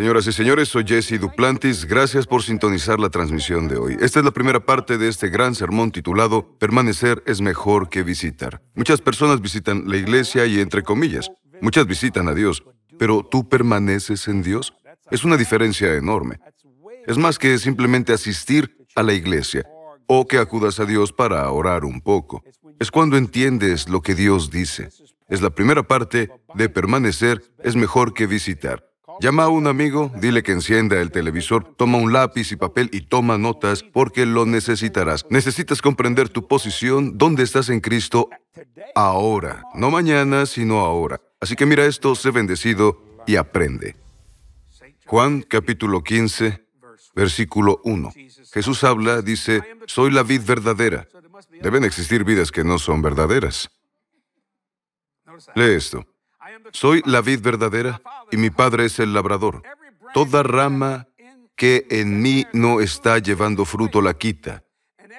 Señoras y señores, soy Jesse Duplantis. Gracias por sintonizar la transmisión de hoy. Esta es la primera parte de este gran sermón titulado Permanecer es mejor que visitar. Muchas personas visitan la iglesia y, entre comillas, muchas visitan a Dios, pero ¿tú permaneces en Dios? Es una diferencia enorme. Es más que simplemente asistir a la iglesia o que acudas a Dios para orar un poco. Es cuando entiendes lo que Dios dice. Es la primera parte de permanecer es mejor que visitar. Llama a un amigo, dile que encienda el televisor, toma un lápiz y papel y toma notas porque lo necesitarás. Necesitas comprender tu posición, dónde estás en Cristo ahora, no mañana, sino ahora. Así que mira esto, sé bendecido y aprende. Juan capítulo 15, versículo 1. Jesús habla, dice, soy la vid verdadera. Deben existir vidas que no son verdaderas. Lee esto. Soy la vid verdadera y mi Padre es el labrador. Toda rama que en mí no está llevando fruto la quita,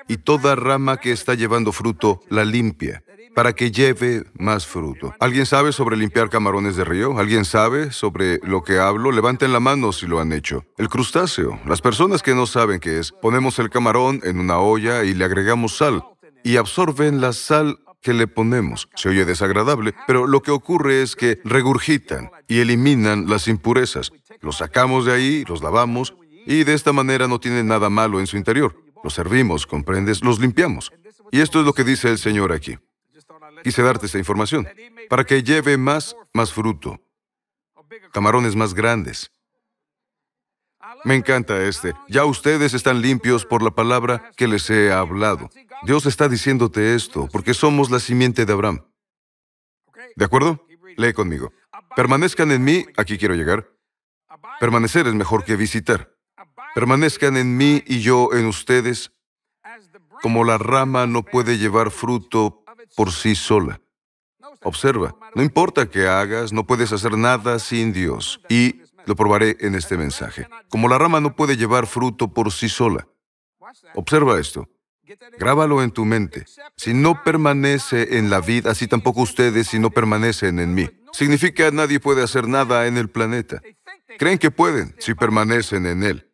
y toda rama que está llevando fruto la limpia, para que lleve más fruto. ¿Alguien sabe sobre limpiar camarones de río? ¿Alguien sabe sobre lo que hablo? Levanten la mano si lo han hecho. El crustáceo. Las personas que no saben qué es, ponemos el camarón en una olla y le agregamos sal, y absorben la sal que le ponemos. Se oye desagradable, pero lo que ocurre es que regurgitan y eliminan las impurezas. Los sacamos de ahí, los lavamos y de esta manera no tienen nada malo en su interior. Los servimos, comprendes, los limpiamos. Y esto es lo que dice el Señor aquí. Quise darte esta información para que lleve más, más fruto, camarones más grandes. Me encanta este. Ya ustedes están limpios por la palabra que les he hablado. Dios está diciéndote esto porque somos la simiente de Abraham. ¿De acuerdo? Lee conmigo. Permanezcan en mí, aquí quiero llegar. Permanecer es mejor que visitar. Permanezcan en mí y yo en ustedes, como la rama no puede llevar fruto por sí sola. Observa, no importa qué hagas, no puedes hacer nada sin Dios. Y lo probaré en este mensaje. Como la rama no puede llevar fruto por sí sola. Observa esto. Grábalo en tu mente. Si no permanece en la vida, así tampoco ustedes si no permanecen en mí. Significa que nadie puede hacer nada en el planeta. Creen que pueden si permanecen en Él.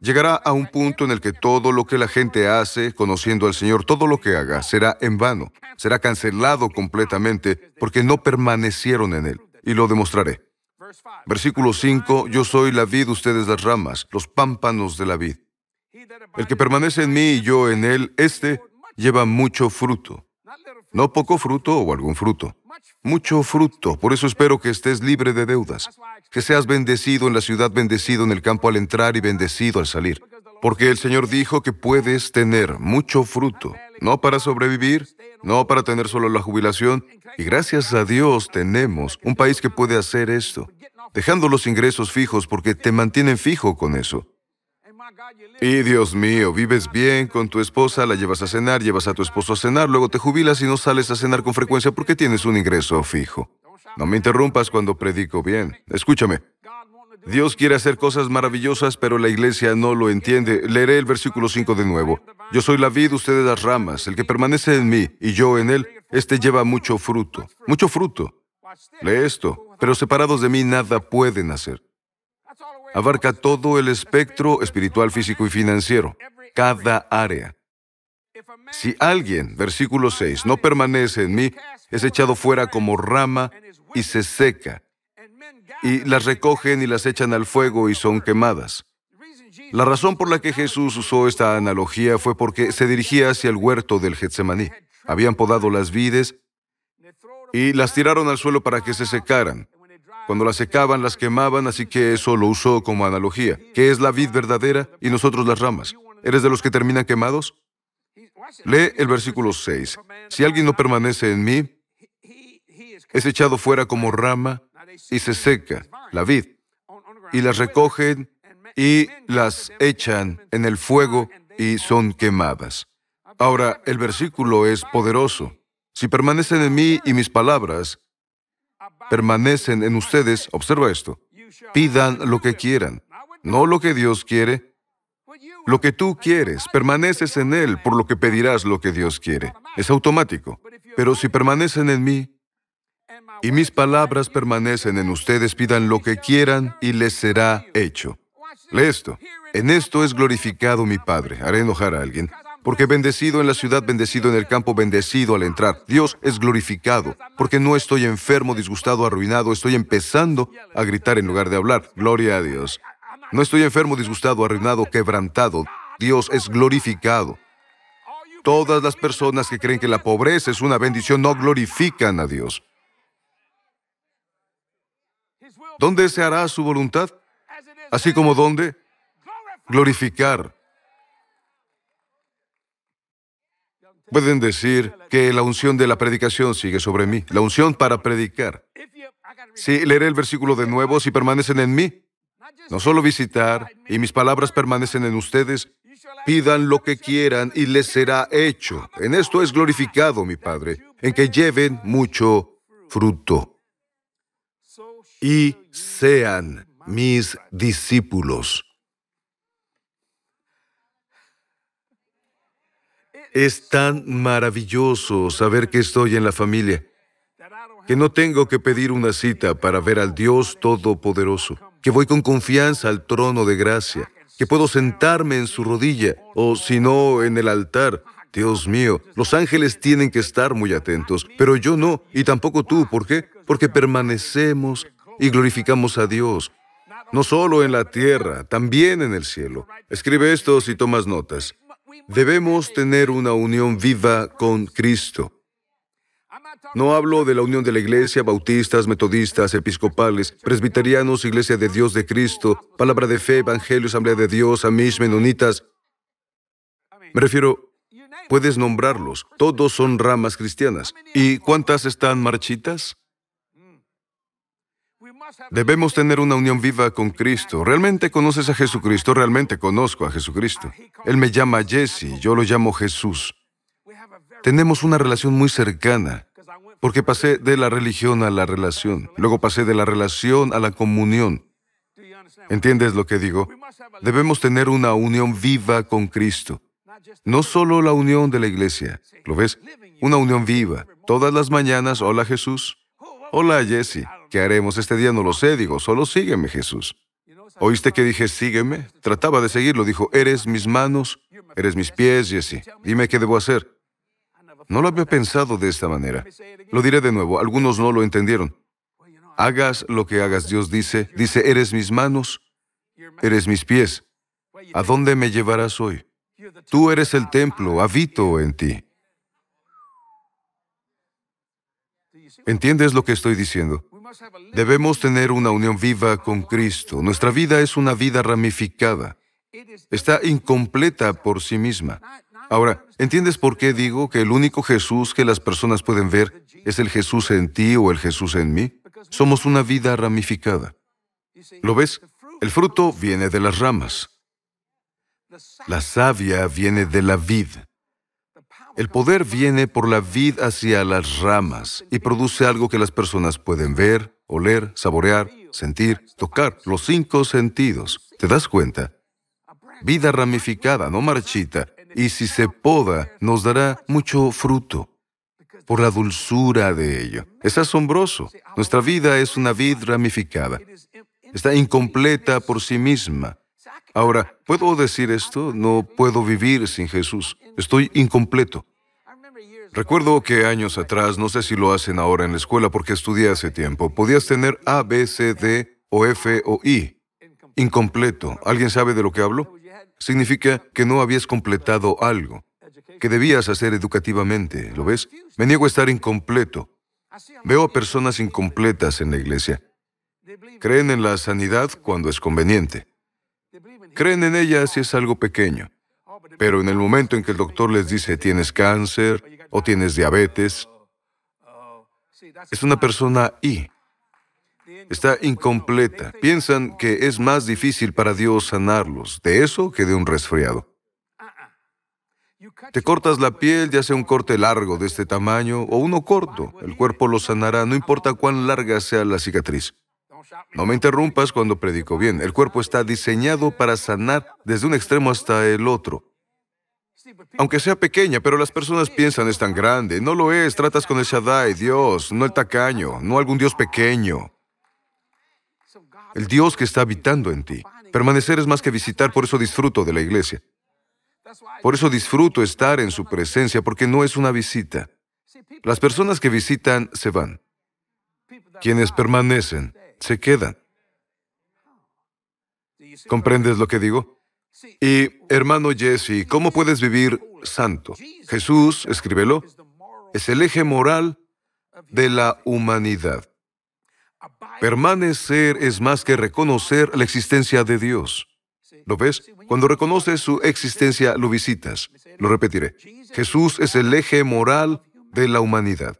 Llegará a un punto en el que todo lo que la gente hace, conociendo al Señor, todo lo que haga, será en vano, será cancelado completamente porque no permanecieron en Él. Y lo demostraré. Versículo 5, yo soy la vid, ustedes las ramas, los pámpanos de la vid. El que permanece en mí y yo en él, éste lleva mucho fruto. No poco fruto o algún fruto. Mucho fruto. Por eso espero que estés libre de deudas. Que seas bendecido en la ciudad, bendecido en el campo al entrar y bendecido al salir. Porque el Señor dijo que puedes tener mucho fruto, no para sobrevivir, no para tener solo la jubilación. Y gracias a Dios tenemos un país que puede hacer esto, dejando los ingresos fijos porque te mantienen fijo con eso. Y Dios mío, vives bien con tu esposa, la llevas a cenar, llevas a tu esposo a cenar, luego te jubilas y no sales a cenar con frecuencia porque tienes un ingreso fijo. No me interrumpas cuando predico bien. Escúchame. Dios quiere hacer cosas maravillosas, pero la iglesia no lo entiende. Leeré el versículo 5 de nuevo. Yo soy la vid, ustedes las ramas. El que permanece en mí y yo en él, este lleva mucho fruto. Mucho fruto. Lee esto. Pero separados de mí nada pueden hacer abarca todo el espectro espiritual, físico y financiero, cada área. Si alguien, versículo 6, no permanece en mí, es echado fuera como rama y se seca, y las recogen y las echan al fuego y son quemadas. La razón por la que Jesús usó esta analogía fue porque se dirigía hacia el huerto del Getsemaní. Habían podado las vides y las tiraron al suelo para que se secaran. Cuando las secaban, las quemaban, así que eso lo usó como analogía, que es la vid verdadera y nosotros las ramas. ¿Eres de los que terminan quemados? Lee el versículo 6. Si alguien no permanece en mí, es echado fuera como rama y se seca, la vid, y las recogen y las echan en el fuego y son quemadas. Ahora, el versículo es poderoso. Si permanecen en mí y mis palabras permanecen en ustedes, observa esto, pidan lo que quieran, no lo que Dios quiere, lo que tú quieres, permaneces en Él, por lo que pedirás lo que Dios quiere. Es automático. Pero si permanecen en mí y mis palabras permanecen en ustedes, pidan lo que quieran y les será hecho. Lee esto. En esto es glorificado mi Padre. Haré enojar a alguien. Porque bendecido en la ciudad, bendecido en el campo, bendecido al entrar. Dios es glorificado. Porque no estoy enfermo, disgustado, arruinado. Estoy empezando a gritar en lugar de hablar. Gloria a Dios. No estoy enfermo, disgustado, arruinado, quebrantado. Dios es glorificado. Todas las personas que creen que la pobreza es una bendición no glorifican a Dios. ¿Dónde se hará su voluntad? Así como dónde? Glorificar. Pueden decir que la unción de la predicación sigue sobre mí, la unción para predicar. Sí, leeré el versículo de nuevo, si permanecen en mí, no solo visitar, y mis palabras permanecen en ustedes, pidan lo que quieran y les será hecho. En esto es glorificado mi Padre, en que lleven mucho fruto y sean mis discípulos. Es tan maravilloso saber que estoy en la familia, que no tengo que pedir una cita para ver al Dios Todopoderoso, que voy con confianza al trono de gracia, que puedo sentarme en su rodilla o si no en el altar. Dios mío, los ángeles tienen que estar muy atentos, pero yo no, y tampoco tú. ¿Por qué? Porque permanecemos y glorificamos a Dios, no solo en la tierra, también en el cielo. Escribe esto si tomas notas. Debemos tener una unión viva con Cristo. No hablo de la unión de la iglesia, bautistas, metodistas, episcopales, presbiterianos, iglesia de Dios de Cristo, palabra de fe, evangelio, asamblea de Dios, amish, menonitas. Me refiero, puedes nombrarlos, todos son ramas cristianas. ¿Y cuántas están marchitas? Debemos tener una unión viva con Cristo. ¿Realmente conoces a Jesucristo? Realmente conozco a Jesucristo. Él me llama Jesse, yo lo llamo Jesús. Tenemos una relación muy cercana, porque pasé de la religión a la relación, luego pasé de la relación a la comunión. ¿Entiendes lo que digo? Debemos tener una unión viva con Cristo. No solo la unión de la iglesia, ¿lo ves? Una unión viva. Todas las mañanas, hola Jesús. Hola Jesse. ¿Qué haremos este día? No lo sé, digo, solo sígueme, Jesús. ¿Oíste que dije sígueme? Trataba de seguirlo, dijo, eres mis manos, eres mis pies, Jesse. Dime qué debo hacer. No lo había pensado de esta manera. Lo diré de nuevo, algunos no lo entendieron. Hagas lo que hagas, Dios dice, dice, eres mis manos, eres mis pies. ¿A dónde me llevarás hoy? Tú eres el templo, habito en ti. ¿Entiendes lo que estoy diciendo? Debemos tener una unión viva con Cristo. Nuestra vida es una vida ramificada. Está incompleta por sí misma. Ahora, ¿entiendes por qué digo que el único Jesús que las personas pueden ver es el Jesús en ti o el Jesús en mí? Somos una vida ramificada. ¿Lo ves? El fruto viene de las ramas. La savia viene de la vid. El poder viene por la vid hacia las ramas y produce algo que las personas pueden ver, oler, saborear, sentir, tocar, los cinco sentidos. ¿Te das cuenta? Vida ramificada, no marchita, y si se poda, nos dará mucho fruto por la dulzura de ello. Es asombroso. Nuestra vida es una vid ramificada. Está incompleta por sí misma. Ahora, ¿puedo decir esto? No puedo vivir sin Jesús. Estoy incompleto. Recuerdo que años atrás, no sé si lo hacen ahora en la escuela porque estudié hace tiempo, podías tener A, B, C, D o F o I. Incompleto. ¿Alguien sabe de lo que hablo? Significa que no habías completado algo, que debías hacer educativamente, ¿lo ves? Me niego a estar incompleto. Veo a personas incompletas en la iglesia. Creen en la sanidad cuando es conveniente. Creen en ella si es algo pequeño. Pero en el momento en que el doctor les dice tienes cáncer, o tienes diabetes. Es una persona I. Está incompleta. Piensan que es más difícil para Dios sanarlos de eso que de un resfriado. Te cortas la piel, ya sea un corte largo de este tamaño o uno corto, el cuerpo lo sanará, no importa cuán larga sea la cicatriz. No me interrumpas cuando predico bien. El cuerpo está diseñado para sanar desde un extremo hasta el otro. Aunque sea pequeña, pero las personas piensan es tan grande. No lo es, tratas con el Shaddai, Dios, no el tacaño, no algún Dios pequeño. El Dios que está habitando en ti. Permanecer es más que visitar, por eso disfruto de la iglesia. Por eso disfruto estar en su presencia, porque no es una visita. Las personas que visitan se van. Quienes permanecen se quedan. ¿Comprendes lo que digo? Y, hermano Jesse, ¿cómo puedes vivir santo? Jesús, escríbelo, es el eje moral de la humanidad. Permanecer es más que reconocer la existencia de Dios. ¿Lo ves? Cuando reconoces su existencia, lo visitas. Lo repetiré. Jesús es el eje moral de la humanidad.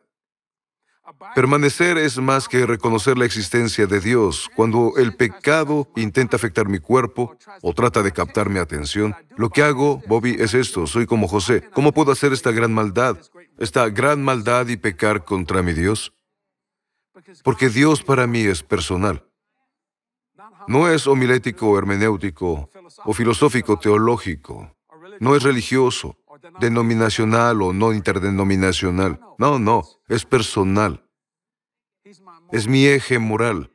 Permanecer es más que reconocer la existencia de Dios. Cuando el pecado intenta afectar mi cuerpo o trata de captar mi atención, lo que hago, Bobby, es esto. Soy como José. ¿Cómo puedo hacer esta gran maldad? Esta gran maldad y pecar contra mi Dios? Porque Dios para mí es personal. No es homilético, hermenéutico o filosófico teológico. No es religioso, denominacional o no interdenominacional. No, no, es personal. Es mi eje moral.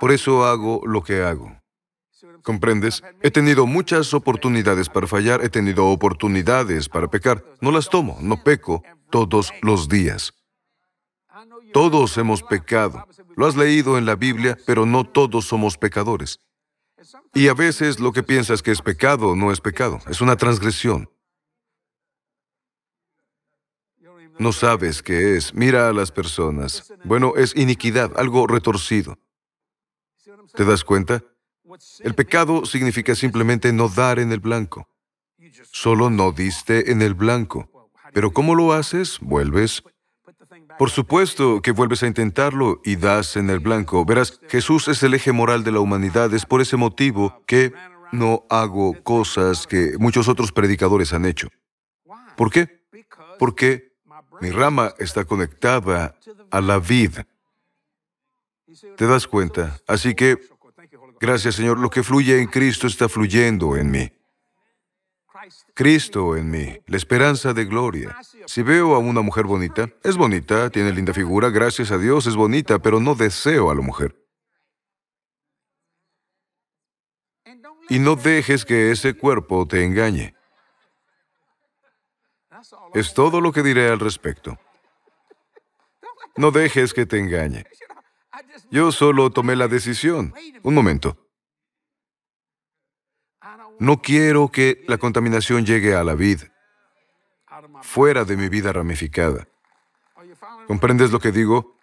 Por eso hago lo que hago. ¿Comprendes? He tenido muchas oportunidades para fallar, he tenido oportunidades para pecar. No las tomo, no peco todos los días. Todos hemos pecado. Lo has leído en la Biblia, pero no todos somos pecadores. Y a veces lo que piensas que es pecado no es pecado, es una transgresión. No sabes qué es. Mira a las personas. Bueno, es iniquidad, algo retorcido. ¿Te das cuenta? El pecado significa simplemente no dar en el blanco. Solo no diste en el blanco. Pero ¿cómo lo haces? Vuelves. Por supuesto que vuelves a intentarlo y das en el blanco. Verás, Jesús es el eje moral de la humanidad. Es por ese motivo que no hago cosas que muchos otros predicadores han hecho. ¿Por qué? Porque mi rama está conectada a la vida. ¿Te das cuenta? Así que, gracias Señor, lo que fluye en Cristo está fluyendo en mí. Cristo en mí, la esperanza de gloria. Si veo a una mujer bonita, es bonita, tiene linda figura, gracias a Dios es bonita, pero no deseo a la mujer. Y no dejes que ese cuerpo te engañe. Es todo lo que diré al respecto. No dejes que te engañe. Yo solo tomé la decisión. Un momento. No quiero que la contaminación llegue a la vid, fuera de mi vida ramificada. ¿Comprendes lo que digo?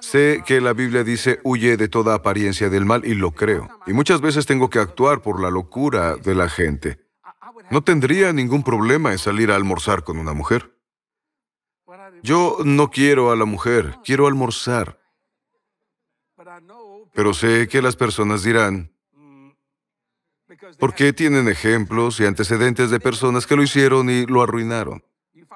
Sé que la Biblia dice, huye de toda apariencia del mal y lo creo. Y muchas veces tengo que actuar por la locura de la gente. No tendría ningún problema en salir a almorzar con una mujer. Yo no quiero a la mujer, quiero almorzar. Pero sé que las personas dirán, porque tienen ejemplos y antecedentes de personas que lo hicieron y lo arruinaron.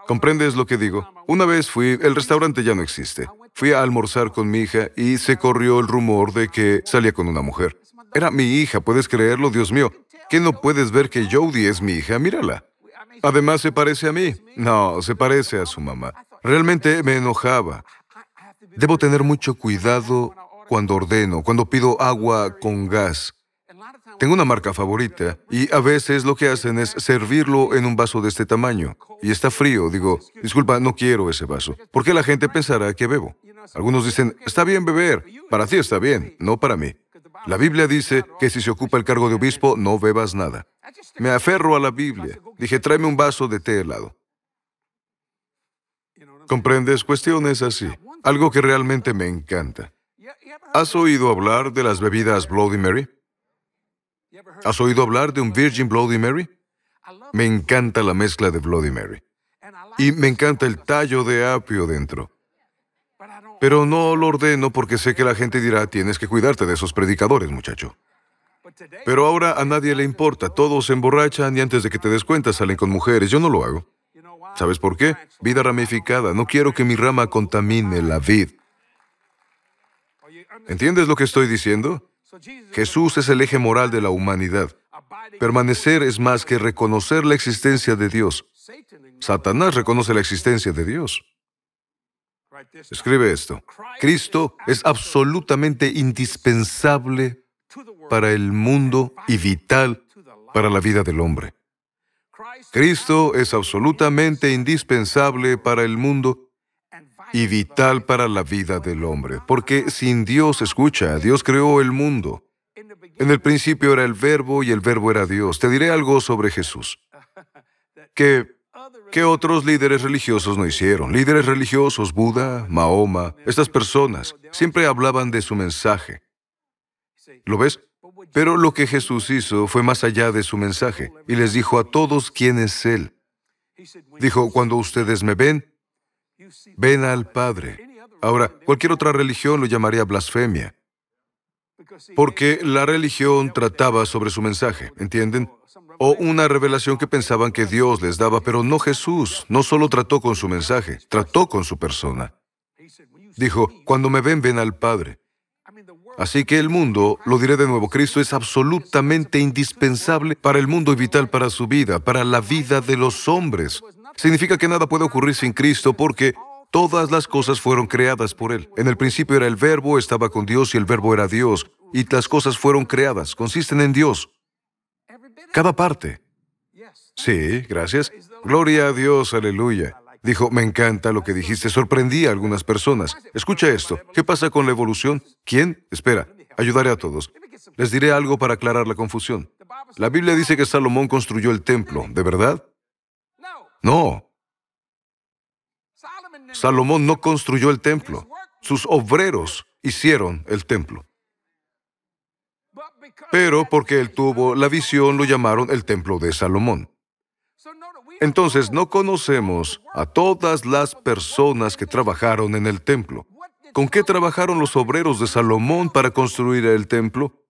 ¿Comprendes lo que digo? Una vez fui, el restaurante ya no existe. Fui a almorzar con mi hija y se corrió el rumor de que salía con una mujer. Era mi hija, ¿puedes creerlo, Dios mío? ¿Qué no puedes ver que Jodie es mi hija? Mírala. Además, se parece a mí. No, se parece a su mamá. Realmente me enojaba. Debo tener mucho cuidado cuando ordeno, cuando pido agua con gas. Tengo una marca favorita y a veces lo que hacen es servirlo en un vaso de este tamaño. Y está frío. Digo, disculpa, no quiero ese vaso. ¿Por qué la gente pensará que bebo? Algunos dicen, está bien beber. Para ti está bien, no para mí. La Biblia dice que si se ocupa el cargo de obispo, no bebas nada. Me aferro a la Biblia. Dije, tráeme un vaso de té helado. ¿Comprendes? Cuestiones así. Algo que realmente me encanta. ¿Has oído hablar de las bebidas Bloody Mary? ¿Has oído hablar de un Virgin Bloody Mary? Me encanta la mezcla de Bloody Mary. Y me encanta el tallo de apio dentro. Pero no lo ordeno porque sé que la gente dirá, tienes que cuidarte de esos predicadores, muchacho. Pero ahora a nadie le importa, todos se emborrachan y antes de que te des cuenta salen con mujeres. Yo no lo hago. ¿Sabes por qué? Vida ramificada. No quiero que mi rama contamine la vid. ¿Entiendes lo que estoy diciendo? Jesús es el eje moral de la humanidad. Permanecer es más que reconocer la existencia de Dios. Satanás reconoce la existencia de Dios. Escribe esto. Cristo es absolutamente indispensable para el mundo y vital para la vida del hombre. Cristo es absolutamente indispensable para el mundo y vital para la vida del hombre, porque sin Dios, escucha, Dios creó el mundo. En el principio era el verbo y el verbo era Dios. Te diré algo sobre Jesús. Que, que otros líderes religiosos no hicieron. Líderes religiosos, Buda, Mahoma, estas personas, siempre hablaban de su mensaje. ¿Lo ves? Pero lo que Jesús hizo fue más allá de su mensaje y les dijo a todos quién es Él. Dijo, cuando ustedes me ven, ven al Padre. Ahora, cualquier otra religión lo llamaría blasfemia, porque la religión trataba sobre su mensaje, ¿entienden? O una revelación que pensaban que Dios les daba, pero no Jesús, no solo trató con su mensaje, trató con su persona. Dijo, cuando me ven, ven al Padre. Así que el mundo, lo diré de nuevo, Cristo es absolutamente indispensable para el mundo y vital para su vida, para la vida de los hombres. Significa que nada puede ocurrir sin Cristo porque todas las cosas fueron creadas por Él. En el principio era el verbo, estaba con Dios y el verbo era Dios. Y las cosas fueron creadas, consisten en Dios. Cada parte. Sí, gracias. Gloria a Dios, aleluya. Dijo, me encanta lo que dijiste, sorprendí a algunas personas. Escucha esto, ¿qué pasa con la evolución? ¿Quién? Espera, ayudaré a todos. Les diré algo para aclarar la confusión. La Biblia dice que Salomón construyó el templo, ¿de verdad? No. Salomón no construyó el templo. Sus obreros hicieron el templo. Pero porque él tuvo la visión, lo llamaron el templo de Salomón. Entonces no conocemos a todas las personas que trabajaron en el templo. ¿Con qué trabajaron los obreros de Salomón para construir el templo?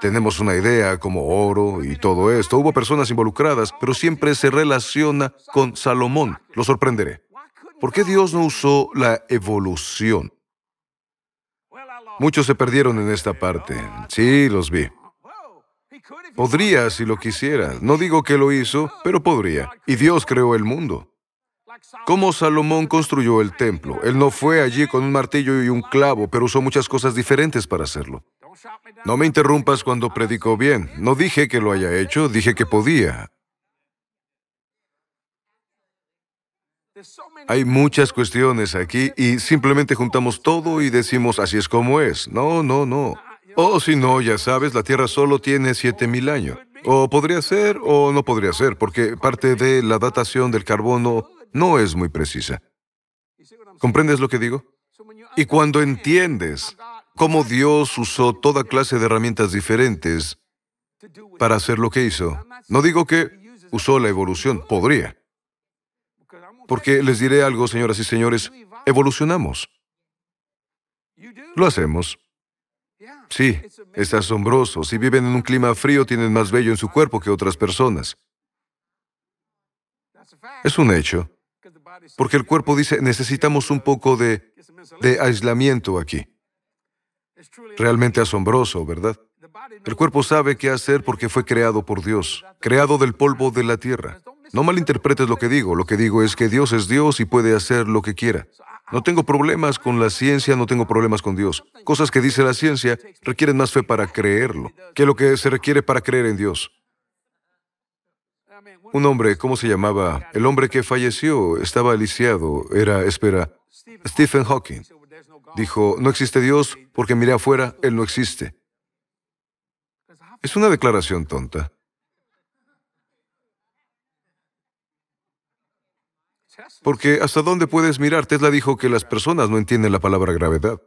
Tenemos una idea como oro y todo esto. Hubo personas involucradas, pero siempre se relaciona con Salomón. Lo sorprenderé. ¿Por qué Dios no usó la evolución? Muchos se perdieron en esta parte. Sí, los vi. Podría si lo quisiera. No digo que lo hizo, pero podría. Y Dios creó el mundo. Como Salomón construyó el templo. Él no fue allí con un martillo y un clavo, pero usó muchas cosas diferentes para hacerlo. No me interrumpas cuando predico bien. No dije que lo haya hecho, dije que podía. Hay muchas cuestiones aquí y simplemente juntamos todo y decimos así es como es. No, no, no. O si no, ya sabes, la Tierra solo tiene 7.000 años. O podría ser o no podría ser, porque parte de la datación del carbono no es muy precisa. ¿Comprendes lo que digo? Y cuando entiendes cómo Dios usó toda clase de herramientas diferentes para hacer lo que hizo, no digo que usó la evolución, podría. Porque les diré algo, señoras y señores, evolucionamos. Lo hacemos. Sí, es asombroso. Si viven en un clima frío, tienen más vello en su cuerpo que otras personas. Es un hecho. Porque el cuerpo dice, necesitamos un poco de, de aislamiento aquí. Realmente asombroso, ¿verdad? El cuerpo sabe qué hacer porque fue creado por Dios, creado del polvo de la tierra. No malinterpretes lo que digo, lo que digo es que Dios es Dios y puede hacer lo que quiera. No tengo problemas con la ciencia, no tengo problemas con Dios. Cosas que dice la ciencia requieren más fe para creerlo que lo que se requiere para creer en Dios. Un hombre, ¿cómo se llamaba? El hombre que falleció estaba lisiado, era, espera, Stephen Hawking. Dijo, no existe Dios porque miré afuera, Él no existe. Es una declaración tonta. Porque ¿hasta dónde puedes mirar? Tesla dijo que las personas no entienden la palabra gravedad.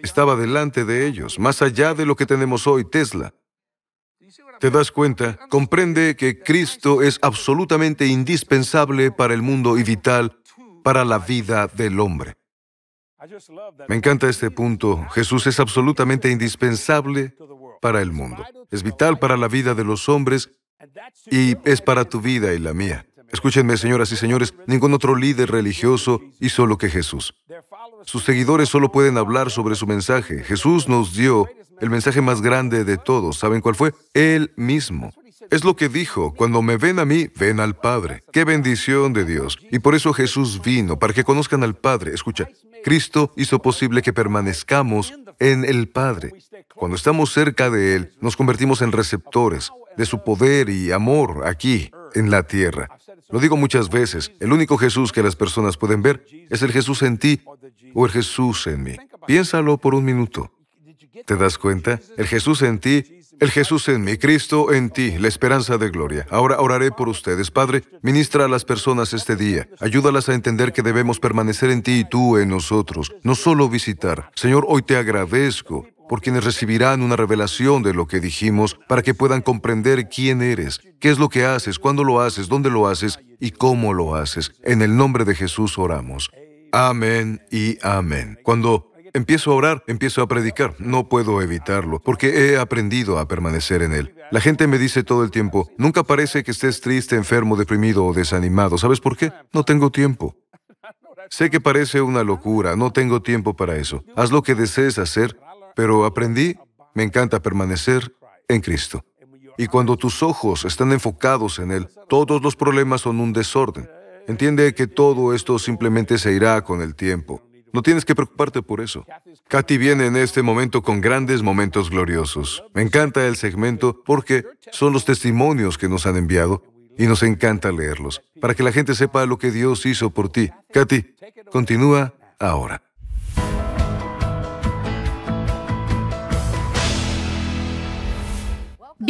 Estaba delante de ellos, más allá de lo que tenemos hoy, Tesla. ¿Te das cuenta? Comprende que Cristo es absolutamente indispensable para el mundo y vital para la vida del hombre. Me encanta este punto. Jesús es absolutamente indispensable para el mundo. Es vital para la vida de los hombres y es para tu vida y la mía. Escúchenme, señoras y señores, ningún otro líder religioso hizo lo que Jesús. Sus seguidores solo pueden hablar sobre su mensaje. Jesús nos dio el mensaje más grande de todos. ¿Saben cuál fue? Él mismo. Es lo que dijo, cuando me ven a mí, ven al Padre. Qué bendición de Dios. Y por eso Jesús vino, para que conozcan al Padre. Escucha, Cristo hizo posible que permanezcamos en el Padre. Cuando estamos cerca de Él, nos convertimos en receptores de su poder y amor aquí, en la tierra. Lo digo muchas veces, el único Jesús que las personas pueden ver es el Jesús en ti o el Jesús en mí. Piénsalo por un minuto. ¿Te das cuenta? El Jesús en ti el Jesús en mí, Cristo en ti, la esperanza de gloria. Ahora oraré por ustedes. Padre, ministra a las personas este día. Ayúdalas a entender que debemos permanecer en ti y tú en nosotros, no solo visitar. Señor, hoy te agradezco por quienes recibirán una revelación de lo que dijimos para que puedan comprender quién eres, qué es lo que haces, cuándo lo haces, dónde lo haces y cómo lo haces. En el nombre de Jesús oramos. Amén y amén. Cuando Empiezo a orar, empiezo a predicar. No puedo evitarlo, porque he aprendido a permanecer en Él. La gente me dice todo el tiempo, nunca parece que estés triste, enfermo, deprimido o desanimado. ¿Sabes por qué? No tengo tiempo. Sé que parece una locura, no tengo tiempo para eso. Haz lo que desees hacer, pero aprendí, me encanta permanecer en Cristo. Y cuando tus ojos están enfocados en Él, todos los problemas son un desorden. Entiende que todo esto simplemente se irá con el tiempo. No tienes que preocuparte por eso. Katy viene en este momento con grandes momentos gloriosos. Me encanta el segmento porque son los testimonios que nos han enviado y nos encanta leerlos, para que la gente sepa lo que Dios hizo por ti. Katy, continúa ahora.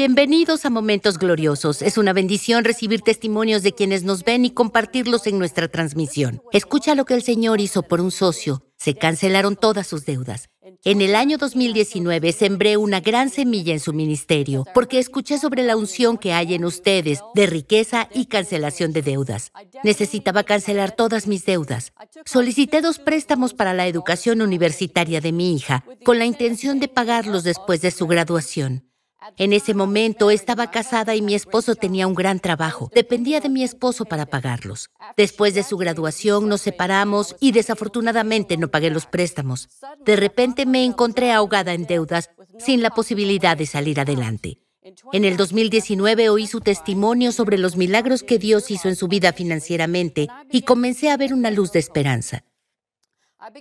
Bienvenidos a Momentos Gloriosos. Es una bendición recibir testimonios de quienes nos ven y compartirlos en nuestra transmisión. Escucha lo que el Señor hizo por un socio. Se cancelaron todas sus deudas. En el año 2019 sembré una gran semilla en su ministerio porque escuché sobre la unción que hay en ustedes de riqueza y cancelación de deudas. Necesitaba cancelar todas mis deudas. Solicité dos préstamos para la educación universitaria de mi hija con la intención de pagarlos después de su graduación. En ese momento estaba casada y mi esposo tenía un gran trabajo. Dependía de mi esposo para pagarlos. Después de su graduación nos separamos y desafortunadamente no pagué los préstamos. De repente me encontré ahogada en deudas sin la posibilidad de salir adelante. En el 2019 oí su testimonio sobre los milagros que Dios hizo en su vida financieramente y comencé a ver una luz de esperanza.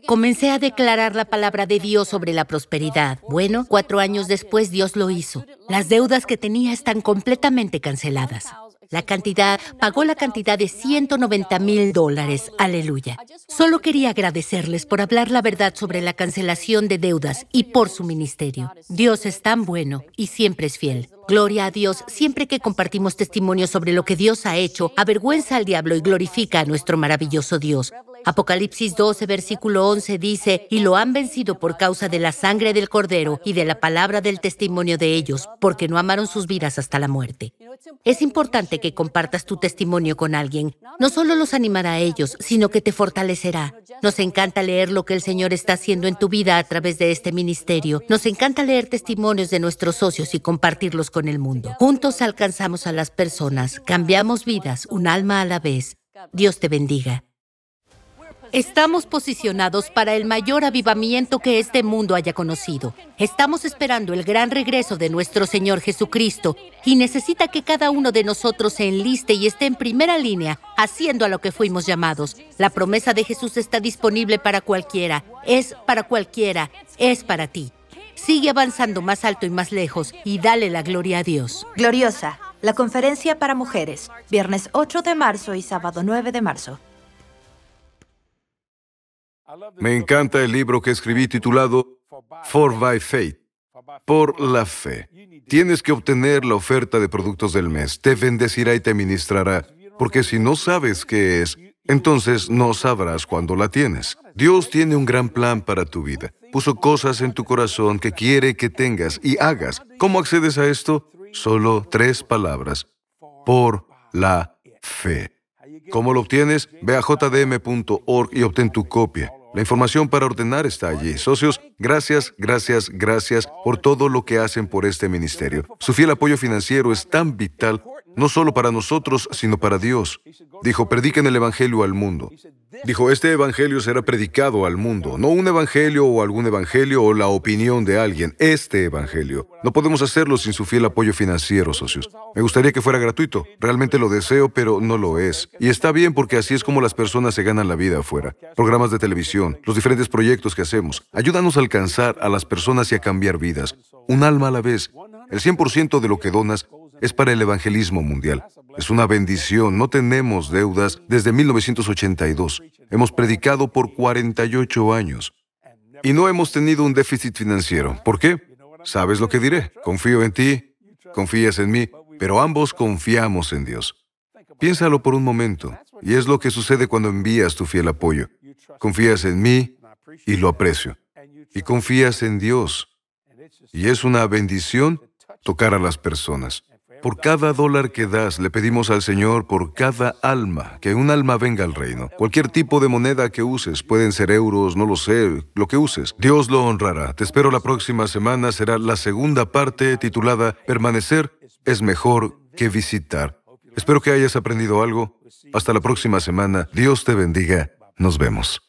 Comencé a declarar la palabra de Dios sobre la prosperidad. Bueno, cuatro años después Dios lo hizo. Las deudas que tenía están completamente canceladas. La cantidad, pagó la cantidad de 190 mil dólares. Aleluya. Solo quería agradecerles por hablar la verdad sobre la cancelación de deudas y por su ministerio. Dios es tan bueno y siempre es fiel. Gloria a Dios, siempre que compartimos testimonios sobre lo que Dios ha hecho, avergüenza al diablo y glorifica a nuestro maravilloso Dios. Apocalipsis 12, versículo 11 dice, y lo han vencido por causa de la sangre del cordero y de la palabra del testimonio de ellos, porque no amaron sus vidas hasta la muerte. Es importante que compartas tu testimonio con alguien. No solo los animará a ellos, sino que te fortalecerá. Nos encanta leer lo que el Señor está haciendo en tu vida a través de este ministerio. Nos encanta leer testimonios de nuestros socios y compartirlos con el mundo. Juntos alcanzamos a las personas, cambiamos vidas, un alma a la vez. Dios te bendiga. Estamos posicionados para el mayor avivamiento que este mundo haya conocido. Estamos esperando el gran regreso de nuestro Señor Jesucristo y necesita que cada uno de nosotros se enliste y esté en primera línea haciendo a lo que fuimos llamados. La promesa de Jesús está disponible para cualquiera, es para cualquiera, es para ti. Sigue avanzando más alto y más lejos y dale la gloria a Dios. Gloriosa, la conferencia para mujeres, viernes 8 de marzo y sábado 9 de marzo. Me encanta el libro que escribí titulado For by Faith, por la fe. Tienes que obtener la oferta de productos del mes. Te bendecirá y te ministrará, porque si no sabes qué es, entonces no sabrás cuándo la tienes. Dios tiene un gran plan para tu vida. Puso cosas en tu corazón que quiere que tengas y hagas. ¿Cómo accedes a esto? Solo tres palabras. Por la fe. ¿Cómo lo obtienes? Ve a jdm.org y obtén tu copia. La información para ordenar está allí. Socios, gracias, gracias, gracias por todo lo que hacen por este ministerio. Su fiel apoyo financiero es tan vital, no solo para nosotros, sino para Dios. Dijo, prediquen el Evangelio al mundo. Dijo, este evangelio será predicado al mundo, no un evangelio o algún evangelio o la opinión de alguien, este evangelio. No podemos hacerlo sin su fiel apoyo financiero, socios. Me gustaría que fuera gratuito, realmente lo deseo, pero no lo es. Y está bien porque así es como las personas se ganan la vida afuera. Programas de televisión, los diferentes proyectos que hacemos, ayúdanos a alcanzar a las personas y a cambiar vidas, un alma a la vez. El 100% de lo que donas es para el evangelismo mundial. Es una bendición, no tenemos deudas desde 1982. Hemos predicado por 48 años y no hemos tenido un déficit financiero. ¿Por qué? ¿Sabes lo que diré? Confío en ti, confías en mí, pero ambos confiamos en Dios. Piénsalo por un momento, y es lo que sucede cuando envías tu fiel apoyo. Confías en mí y lo aprecio. Y confías en Dios. Y es una bendición tocar a las personas. Por cada dólar que das, le pedimos al Señor por cada alma, que un alma venga al reino. Cualquier tipo de moneda que uses, pueden ser euros, no lo sé, lo que uses. Dios lo honrará. Te espero la próxima semana, será la segunda parte titulada Permanecer es mejor que visitar. Espero que hayas aprendido algo. Hasta la próxima semana. Dios te bendiga. Nos vemos.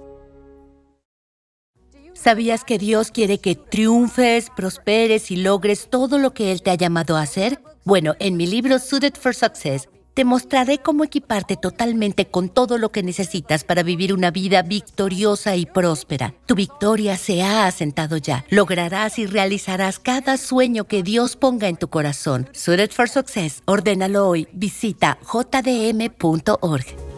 ¿Sabías que Dios quiere que triunfes, prosperes y logres todo lo que Él te ha llamado a hacer? Bueno, en mi libro Suited for Success, te mostraré cómo equiparte totalmente con todo lo que necesitas para vivir una vida victoriosa y próspera. Tu victoria se ha asentado ya. Lograrás y realizarás cada sueño que Dios ponga en tu corazón. Suited for Success, ordénalo hoy. Visita jdm.org.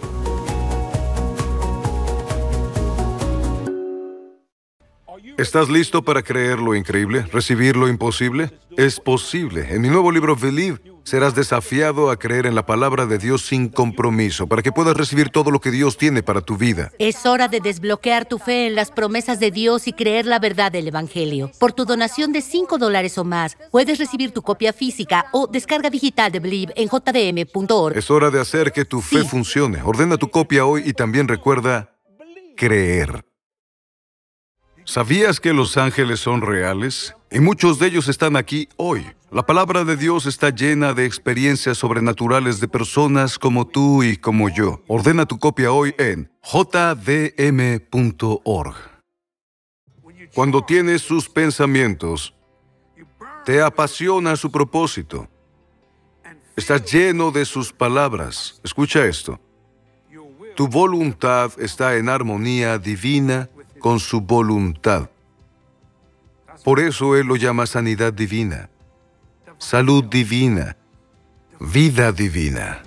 ¿Estás listo para creer lo increíble, recibir lo imposible? Es posible. En mi nuevo libro Believe serás desafiado a creer en la palabra de Dios sin compromiso para que puedas recibir todo lo que Dios tiene para tu vida. Es hora de desbloquear tu fe en las promesas de Dios y creer la verdad del Evangelio. Por tu donación de 5 dólares o más, puedes recibir tu copia física o descarga digital de Believe en jdm.org. Es hora de hacer que tu fe Sí. funcione. Ordena tu copia hoy y también recuerda creer. ¿Sabías que los ángeles son reales? Y muchos de ellos están aquí hoy. La palabra de Dios está llena de experiencias sobrenaturales de personas como tú y como yo. Ordena tu copia hoy en jdm.org. Cuando tienes sus pensamientos, te apasiona su propósito. Estás lleno de sus palabras. Escucha esto. Tu voluntad está en armonía divina con su voluntad. Por eso Él lo llama sanidad divina, salud divina, vida divina.